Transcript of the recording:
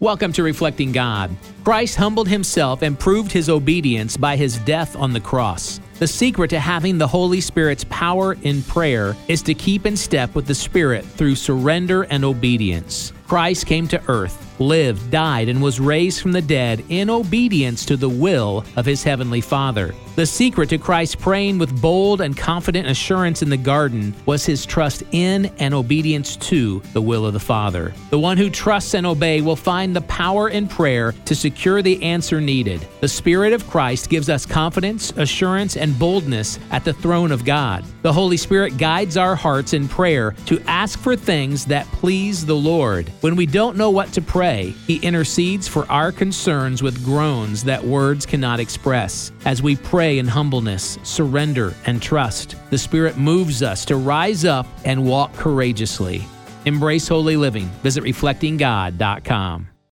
Welcome to Reflecting God. Christ humbled himself and proved his obedience by his death on the cross. The secret to having the Holy Spirit's power in prayer is to keep in step with the Spirit through surrender and obedience. Christ came to earth lived, died, and was raised from the dead in obedience to the will of his heavenly Father. The secret to Christ praying with bold and confident assurance in the garden was his trust in and obedience to the will of the Father. The one who trusts and obeys will find the power in prayer to secure the answer needed. The Spirit of Christ gives us confidence, assurance, and boldness at the throne of God. The Holy Spirit guides our hearts in prayer to ask for things that please the Lord. When we don't know what to pray, pray, He intercedes for our concerns with groans that words cannot express. As we pray in humbleness, surrender, and trust, the Spirit moves us to rise up and walk courageously. Embrace holy living. Visit reflectinggod.com.